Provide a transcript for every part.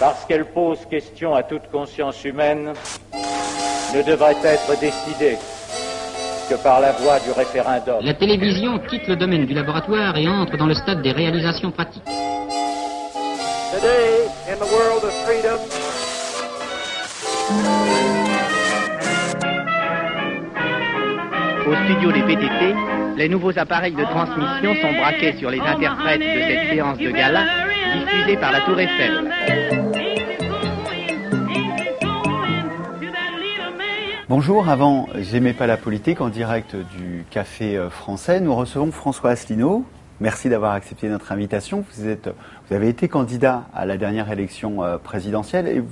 parce qu'elle pose question à toute conscience humaine, ne devrait être décidée que par la voie du référendum. La télévision quitte le domaine du laboratoire et entre dans le stade des réalisations pratiques. Today, in the world of freedom, Au studio des PTT, les nouveaux appareils de transmission sont braqués sur les interprètes de cette séance de gala diffusée par la Tour Eiffel. Bonjour, avant J'aimais pas la politique en direct du Café euh, français, nous recevons François Asselineau. Merci d'avoir accepté notre invitation. Vous, avez été candidat à la dernière élection euh, présidentielle et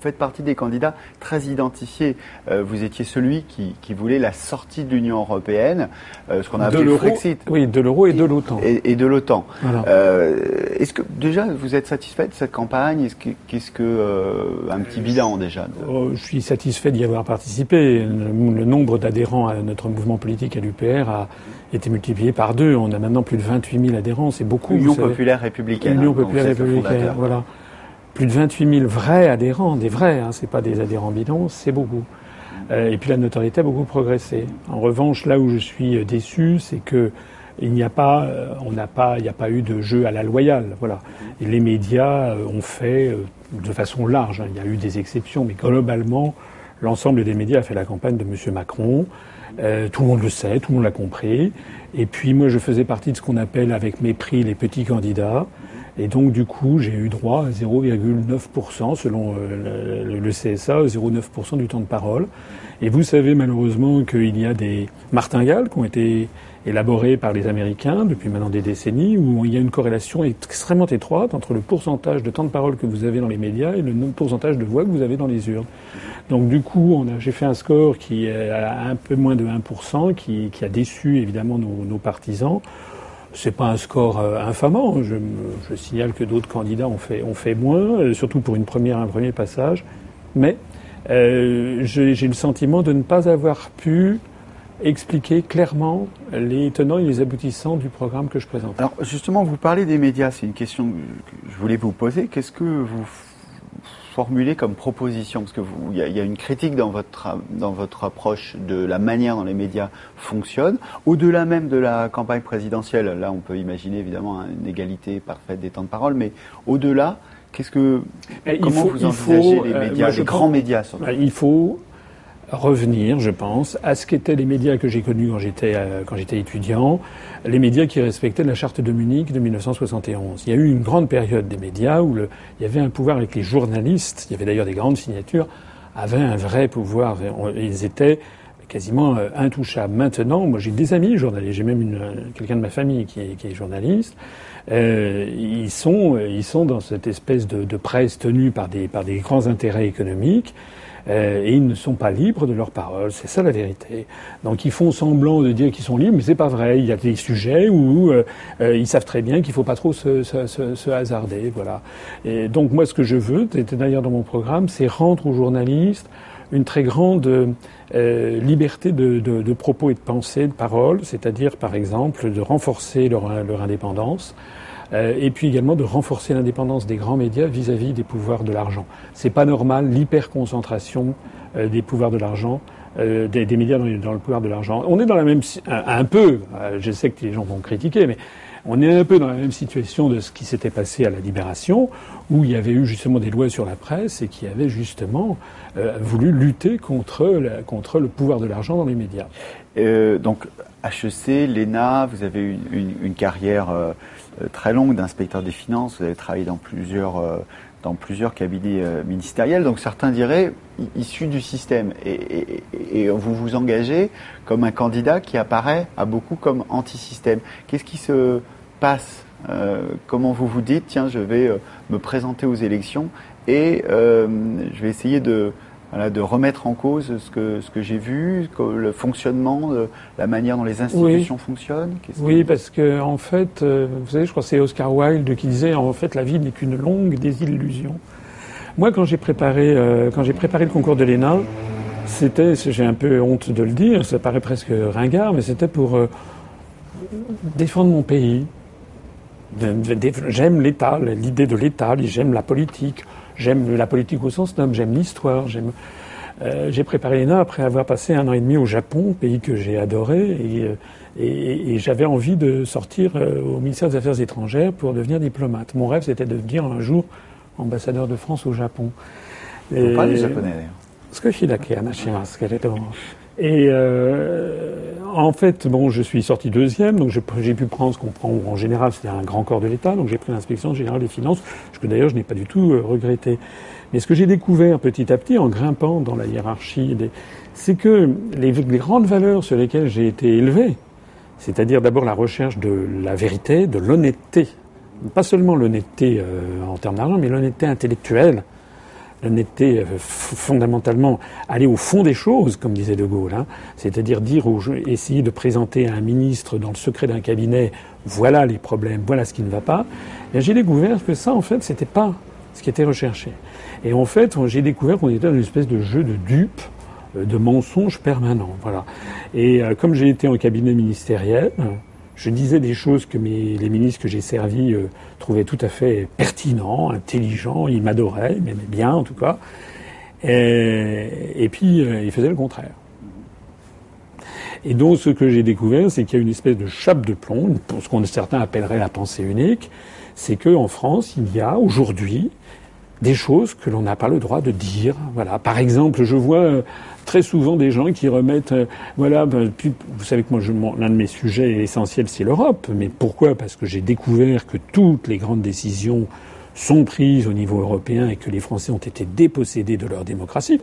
faites partie des candidats très identifiés. Euh, vous étiez celui qui, qui voulait la sortie de l'Union européenne, euh, ce qu'on a appelé le Frexit. oui, de l'euro et de l'OTAN. Et, et de l'OTAN. Voilà. Euh, Est-ce que déjà vous êtes satisfait de cette campagne? Est-ce que qu'est-ce que un petit bilan déjà de- Oh, je suis satisfait d'y avoir participé. Le, le nombre d'adhérents à notre mouvement politique à l'UPR a été multiplié par deux. On a maintenant plus de 28 000 adhérents. C'est beaucoup. Union vous savez. populaire républicaine Union hein, populaire vous républicaine. Voilà. Plus de 28 000 vrais adhérents, des vrais. Hein, c'est pas des adhérents bidons, c'est beaucoup. Euh, et puis la notoriété a beaucoup progressé. En revanche, là où je suis euh, déçu, c'est que il n'y a pas, euh, on n'a pas, il n'y a pas eu de jeu à la loyale. Voilà. Les médias ont fait de façon large. hein. Il y a eu des exceptions, mais globalement, l'ensemble des médias a fait la campagne de M. Macron. Tout le monde le sait, tout le monde l'a compris. Et puis moi, je faisais partie de ce qu'on appelle avec mépris les petits candidats. Et donc, du coup, j'ai eu droit à 0,9% selon euh, le, CSA, 0,9% du temps de parole. Et vous savez malheureusement qu'il y a des martingales qui ont été élaborées par les Américains depuis maintenant des décennies, où il y a une corrélation extrêmement étroite entre le pourcentage de temps de parole que vous avez dans les médias et le pourcentage de voix que vous avez dans les urnes. Donc du coup, j'ai fait un score qui est à un peu moins de 1%, qui, a déçu évidemment nos partisans. C'est pas un score euh, infamant. Je, signale que d'autres candidats ont fait, ont fait moins, euh, surtout pour une première, un premier passage. Mais euh, j'ai le sentiment de ne pas avoir pu expliquer clairement les tenants et les aboutissants du programme que je présente. Alors justement, vous parlez des médias, c'est une question que je voulais vous poser. Qu'est-ce que vous formulez comme proposition Parce que vous, il y, a- il y a une critique dans votre dans votre approche de la manière dont les médias fonctionnent. Au-delà même de la campagne présidentielle, là, on peut imaginer évidemment une égalité parfaite des temps de parole, mais au-delà, qu'est-ce que il comment faut- vous envisagez faut, les médias, les pense- grands médias surtout? Il faut revenir, je pense, à ce qu'étaient les médias que j'ai connus quand j'étais euh, étudiant, les médias qui respectaient la charte de Munich de 1971. Il y a eu une grande période des médias où il y avait un pouvoir avec les journalistes. Il y avait d'ailleurs des grandes signatures avaient un vrai pouvoir. Ils étaient quasiment euh, intouchables. Maintenant, moi j'ai des amis journalistes, j'ai même euh, quelqu'un de ma famille qui est, qui est journaliste. Euh, ils sont euh, ils sont dans cette espèce de, de presse tenue par des par des grands intérêts économiques. Euh, et ils ne sont pas libres de leurs paroles, c'est ça la vérité. Donc ils font semblant de dire qu'ils sont libres, mais c'est pas vrai. Il y a des sujets où euh, ils savent très bien qu'il faut pas trop se, se, se, se hasarder, voilà. Et donc moi, ce que je veux, c'était d'ailleurs dans mon programme, c'est rendre aux journalistes une très grande euh, liberté de, de, de propos et de pensée, de parole, c'est-à-dire par exemple de renforcer leur, leur indépendance. Euh, et puis également de renforcer l'indépendance des grands médias vis-à-vis des pouvoirs de l'argent. C'est pas normal l'hyperconcentration euh, des pouvoirs de l'argent, euh, des, des médias dans, le pouvoir de l'argent. On est dans la même un, un peu. euh, je sais que les gens vont critiquer, mais on est un peu dans la même situation de ce qui s'était passé à la Libération, où il y avait eu justement des lois sur la presse et qui avaient justement euh, voulu lutter contre, le pouvoir de l'argent dans les médias. Euh, donc HEC, l'ENA, vous avez une, une, carrière euh, très longue d'inspecteur des finances, vous avez travaillé dans plusieurs, dans plusieurs cabinets euh, ministériels, donc certains diraient issus du système. Et, vous vous engagez comme un candidat qui apparaît à beaucoup comme anti-système. Qu'est-ce qui se passe Euh, Comment vous vous dites, tiens, je vais euh, me présenter aux élections et je vais essayer de voilà, de remettre en cause ce que, ce que j'ai vu, que le fonctionnement, euh, la manière dont les institutions fonctionnent. Oui, que- parce que en fait, euh, vous savez, je crois que c'est Oscar Wilde qui disait en fait la vie n'est qu'une longue désillusion. Moi, quand j'ai préparé, euh, quand j'ai préparé le concours de l'ENA, c'était, j'ai un peu honte de le dire, ça paraît presque ringard, mais c'était pour euh, défendre mon pays. J'aime l'État, l'idée de l'État, j'aime la politique, j'aime la politique au sens noble, j'aime l'histoire, j'aime. Euh, j'ai préparé l'ENA après avoir passé un an et demi au Japon, pays que j'ai adoré, et, euh, et, et j'avais envie de sortir euh, au ministère des Affaires étrangères pour devenir diplomate. Mon rêve, c'était de devenir un jour ambassadeur de France au Japon. Vous parlez japonais d'ailleurs. Et euh, en fait, bon, je suis sorti deuxième, donc j'ai pu prendre ce qu'on prend en général, c'est un grand corps de l'État, donc j'ai pris l'inspection générale des finances, ce que d'ailleurs je n'ai pas du tout euh, regretté. Mais ce que j'ai découvert petit à petit en grimpant dans la hiérarchie, c'est que les, grandes valeurs sur lesquelles j'ai été élevé, c'est-à-dire d'abord la recherche de la vérité, de l'honnêteté, pas seulement l'honnêteté euh, en termes d'argent, mais l'honnêteté intellectuelle, l'honnêteté euh, fondamentalement aller au fond des choses, comme disait De Gaulle, hein, c'est-à-dire dire aux, essayer de présenter à un ministre dans le secret d'un cabinet, voilà les problèmes, voilà ce qui ne va pas. J'ai découvert que ça, en fait, c'était pas ce qui était recherché. Et en fait, j'ai découvert qu'on était dans une espèce de jeu de dupes, euh, de mensonges permanents. Voilà. Et euh, comme j'ai été en cabinet ministériel, je disais des choses que les ministres que j'ai servis euh, trouvaient tout à fait pertinents, intelligents, ils m'adoraient, ils m'aimaient bien en tout cas. Et, puis euh, ils faisaient le contraire. Et donc ce que j'ai découvert, c'est qu'il y a une espèce de chape de plomb, ce qu'on certains appelleraient la pensée unique, c'est qu'en France, il y a aujourd'hui des choses que l'on n'a pas le droit de dire. Voilà. Par exemple, je vois euh, très souvent des gens qui remettent, euh, voilà, ben, vous savez que moi, l'un de mes sujets essentiels, c'est l'Europe. Mais pourquoi? Parce que j'ai découvert que toutes les grandes décisions sont prises au niveau européen et que les Français ont été dépossédés de leur démocratie.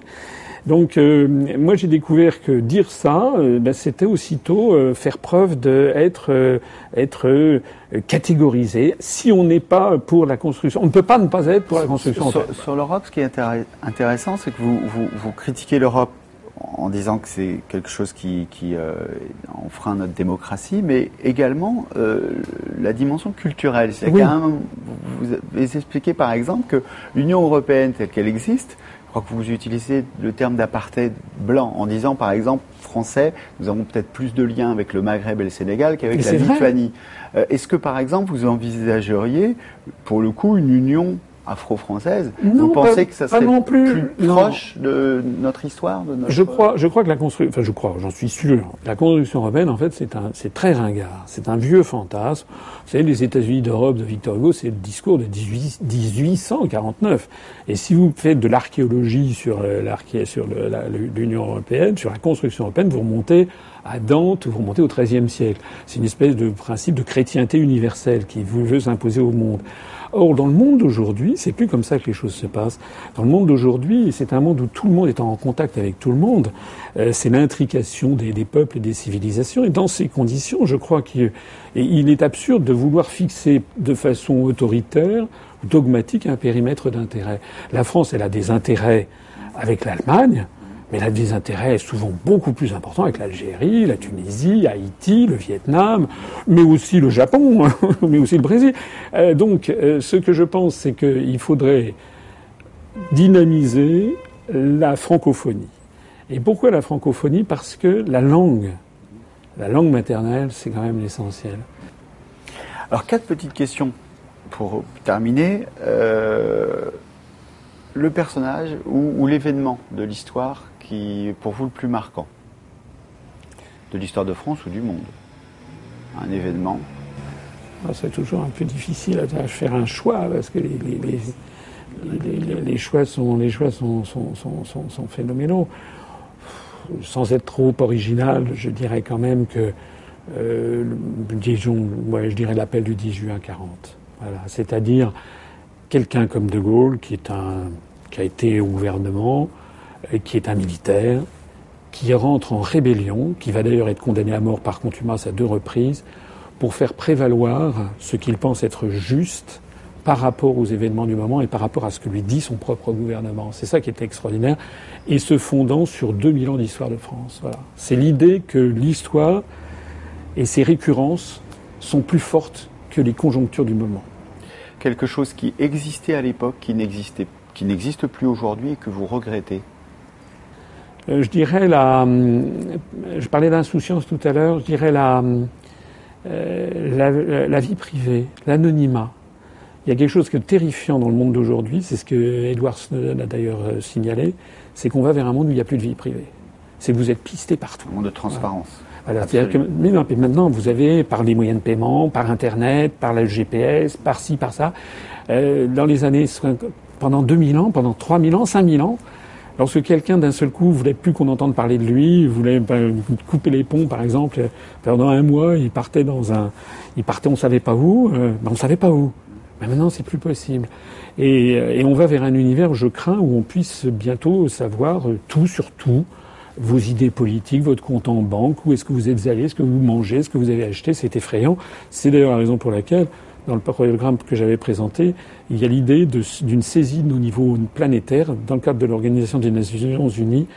Donc euh, moi j'ai découvert que dire ça, euh, ben, c'était aussitôt euh, faire preuve d'être être, catégorisé. Si on n'est pas pour la construction, on ne peut pas ne pas être pour la construction. Sur, sur l'Europe, ce qui est intéressant, c'est que vous, vous, vous critiquez l'Europe en disant que c'est quelque chose qui, qui euh, enfreint notre démocratie, mais également euh, la dimension culturelle. Oui. vous avez expliqué par exemple que l'Union européenne telle qu'elle existe, crois que vous utilisez le terme d'apartheid blanc en disant par exemple français, nous avons peut-être plus de liens avec le Maghreb et le Sénégal qu'avec la Lituanie. Euh, Est-ce que par exemple vous envisageriez pour le coup une union afro-française, vous pensez que ça serait non plus, plus proche de notre histoire de notre... Je crois, je crois que la construction, enfin je crois, j'en suis sûr, la construction européenne, en fait, c'est un, c'est très ringard, c'est un vieux fantasme. Vous savez, les États-Unis d'Europe de Victor Hugo, c'est le discours de 18, 1849. Et si vous faites de l'archéologie sur euh, l'arché, sur l'Union européenne, sur la construction européenne, vous remontez à Dante, vous remontez au XIIIe siècle. C'est une espèce de principe de chrétienté universelle qui veut s'imposer au monde. Or, dans le monde d'aujourd'hui, c'est plus comme ça que les choses se passent. Dans le monde d'aujourd'hui, c'est un monde où tout le monde est en contact avec tout le monde. Euh, c'est l'intrication des, peuples et des civilisations. Et dans ces conditions, je crois qu'il est absurde de vouloir fixer de façon autoritaire ou dogmatique un périmètre d'intérêt. La France, elle a des intérêts avec l'Allemagne, mais a des intérêts souvent beaucoup plus importants avec l'Algérie, la Tunisie, Haïti, le Vietnam, mais aussi le Japon, mais aussi le Brésil. Euh, donc, euh, ce que je pense, c'est qu'il faudrait dynamiser la francophonie. Et pourquoi la francophonie? Parce que la langue, la langue maternelle, c'est quand même l'essentiel. Alors, quatre petites questions pour terminer. Euh, le personnage ou, l'événement de l'histoire qui est pour vous le plus marquant de l'histoire de France ou du monde? Un événement? Ah, C'est toujours un peu difficile à faire un choix parce que les choix, sont, les choix sont, sont, sont, sont, phénoménaux. Sans être trop original, je dirais quand même que, euh, disons, ouais, je dirais l'appel du 10 juin 40. Voilà. C'est-à-dire quelqu'un comme De Gaulle qui, est un, qui a été au gouvernement, qui est un militaire, qui rentre en rébellion, qui va d'ailleurs être condamné à mort par contumace à deux reprises, pour faire prévaloir ce qu'il pense être juste par rapport aux événements du moment et par rapport à ce que lui dit son propre gouvernement. C'est ça qui est extraordinaire. Et se fondant sur 2000 ans d'histoire de France. C'est l'idée que l'histoire et ses récurrences sont plus fortes que les conjonctures du moment. Quelque chose qui existait à l'époque, qui n'existait, qui n'existe plus aujourd'hui et que vous regrettez euh, je dirais la. Euh, je parlais d'insouciance tout à l'heure. Je dirais la, euh, la, la vie privée, l'anonymat. Il y a quelque chose de terrifiant dans le monde d'aujourd'hui, c'est ce que Edward Snowden a d'ailleurs signalé, c'est qu'on va vers un monde où il n'y a plus de vie privée. C'est que vous êtes pisté partout. Un monde de transparence. Voilà, que, mais non, mais maintenant, vous avez, par les moyens de paiement, par Internet, par le GPS, par ci, par ça, euh, dans les années, pendant 2000 ans, pendant 3000 ans, 5000 ans, lorsque quelqu'un d'un seul coup voulait plus qu'on entende parler de lui, voulait ben, couper les ponts, par exemple, pendant un mois, il partait dans un, il partait, on savait pas où, euh, ben on savait pas où. Mais maintenant, c'est plus possible. Et, et, on va vers un univers, je crains, où on puisse bientôt savoir tout sur tout, vos idées politiques, votre compte en banque, où est-ce que vous êtes allé, ce que vous mangez, ce que vous avez acheté, c'est effrayant. C'est d'ailleurs la raison pour laquelle, dans le programme que j'avais présenté, il y a l'idée d'une saisine au niveau planétaire, dans le cadre de l'Organisation des Nations Unies,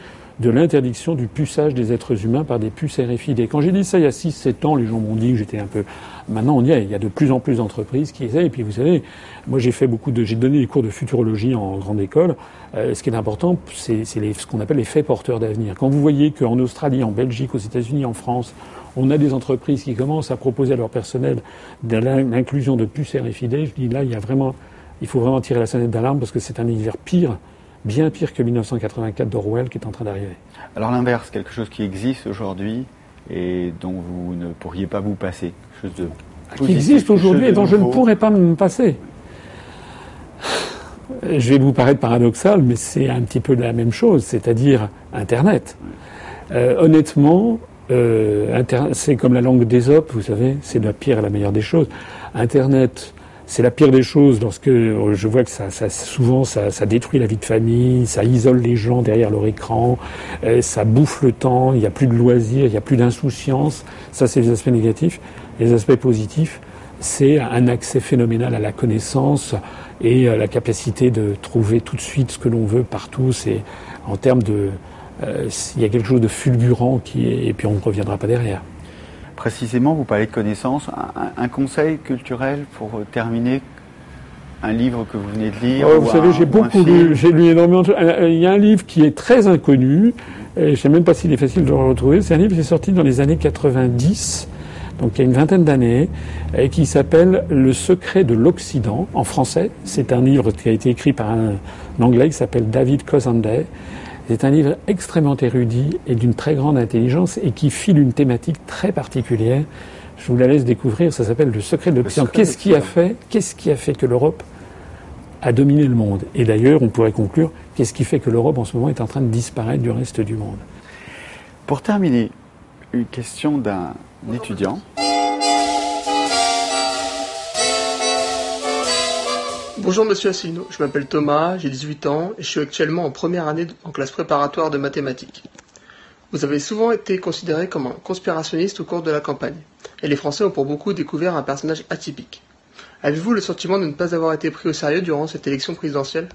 de l'interdiction du puçage des êtres humains par des puces RFID. Quand j'ai dit ça il y a 6-7 ans, les gens m'ont dit que j'étais un peu... Maintenant on y est, il y a de plus en plus d'entreprises qui essayent. Et puis vous savez, moi j'ai fait beaucoup de... J'ai donné des cours de futurologie en grande école. Euh, ce qui est important, c'est ce qu'on appelle les faits porteurs d'avenir. Quand vous voyez qu'en Australie, en Belgique, aux États-Unis, en France, on a des entreprises qui commencent à proposer à leur personnel l'inclusion de puces RFID, je dis là, il y a vraiment... Il faut vraiment tirer la sonnette d'alarme parce que c'est un univers pire bien pire que 1984 d'Orwell qui est en train d'arriver. Alors l'inverse, quelque chose qui existe aujourd'hui et dont vous ne pourriez pas vous passer, quelque chose de qui existe aujourd'hui et dont je ne pourrais pas me passer. Je vais vous paraître paradoxal, mais c'est un petit peu la même chose, c'est-à-dire Internet. Euh, honnêtement, euh, c'est comme la langue d'Ésope, vous savez, c'est la pire et la meilleure des choses. Internet c'est la pire des choses lorsque euh, je vois que ça, ça souvent ça, ça, détruit la vie de famille, ça isole les gens derrière leur écran, euh, ça bouffe le temps, il n'y a plus de loisirs, il n'y a plus d'insouciance. Ça, c'est les aspects négatifs. Les aspects positifs, c'est un accès phénoménal à la connaissance et la capacité de trouver tout de suite ce que l'on veut partout. C'est en termes de, euh, il y a quelque chose de fulgurant qui et puis on ne reviendra pas derrière. Précisément, vous parlez de connaissances. Un, conseil culturel pour terminer un livre que vous venez de lire oh, Vous savez, j'ai beaucoup lu, j'ai lu énormément de euh, Il y a un livre qui est très inconnu, et je ne sais même pas s'il est facile de le retrouver. C'est un livre qui est sorti dans les années 90, donc il y a une vingtaine d'années, et qui s'appelle Le secret de l'Occident, en français. C'est un livre qui a été écrit par un, Anglais qui s'appelle David Cosandey. C'est un livre extrêmement érudit et d'une très grande intelligence et qui file une thématique très particulière. Je vous la laisse découvrir. Ça s'appelle Le secret de l'Occident. Qu'est-ce qui a fait, qu'est-ce qui a fait que l'Europe a dominé le monde? Et d'ailleurs, on pourrait conclure, qu'est-ce qui fait que l'Europe en ce moment est en train de disparaître du reste du monde? Pour terminer, une question d'un étudiant. Bonjour Monsieur Asselineau, je m'appelle Thomas, j'ai 18 ans et je suis actuellement en première année en classe préparatoire de mathématiques. Vous avez souvent été considéré comme un conspirationniste au cours de la campagne, et les Français ont pour beaucoup découvert un personnage atypique. Avez-vous le sentiment de ne pas avoir été pris au sérieux durant cette élection présidentielle?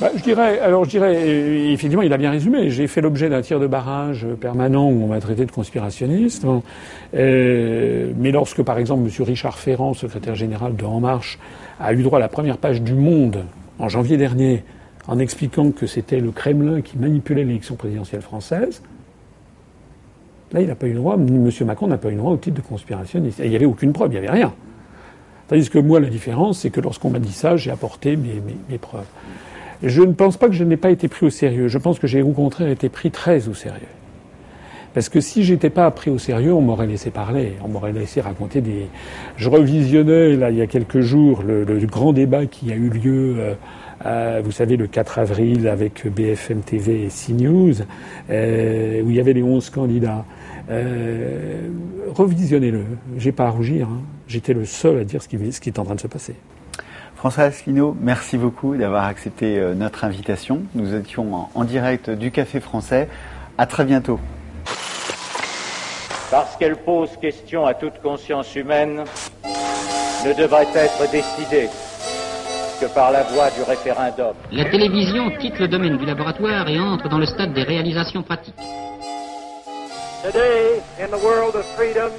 Bah, je dirais, alors je dirais, euh, effectivement, il a bien résumé. J'ai fait l'objet d'un tir de barrage permanent où on m'a traité de conspirationniste. Euh, mais lorsque, par exemple, M. Richard Ferrand, secrétaire général de En Marche, a eu droit à la première page du Monde en janvier dernier, en expliquant que c'était le Kremlin qui manipulait l'élection présidentielle française, là, il n'a pas eu droit, M. Macron n'a pas eu droit au titre de conspirationniste. Il n'y avait aucune preuve, il n'y avait rien. Tandis que moi, la différence, c'est que lorsqu'on m'a dit ça, j'ai apporté mes preuves. Je ne pense pas que je n'ai pas été pris au sérieux. Je pense que j'ai au contraire été pris très au sérieux. Parce que si j'étais pas pris au sérieux, on m'aurait laissé parler, on m'aurait laissé raconter des. Je revisionnais là il y a quelques jours le, grand débat qui a eu lieu. Euh, vous savez, le 4 avril avec BFM TV et CNews, euh, où il y avait les 11 candidats. Euh, revisionnez-le. J'ai pas à rougir. Hein. J'étais le seul à dire ce qui est en train de se passer. François Asselineau, merci beaucoup d'avoir accepté euh, notre invitation. Nous étions en direct du Café français. À très bientôt. Parce qu'elle pose question à toute conscience humaine, ne devrait être décidée que par la voie du référendum. La télévision quitte le domaine du laboratoire et entre dans le stade des réalisations pratiques. Today, in the world of freedom,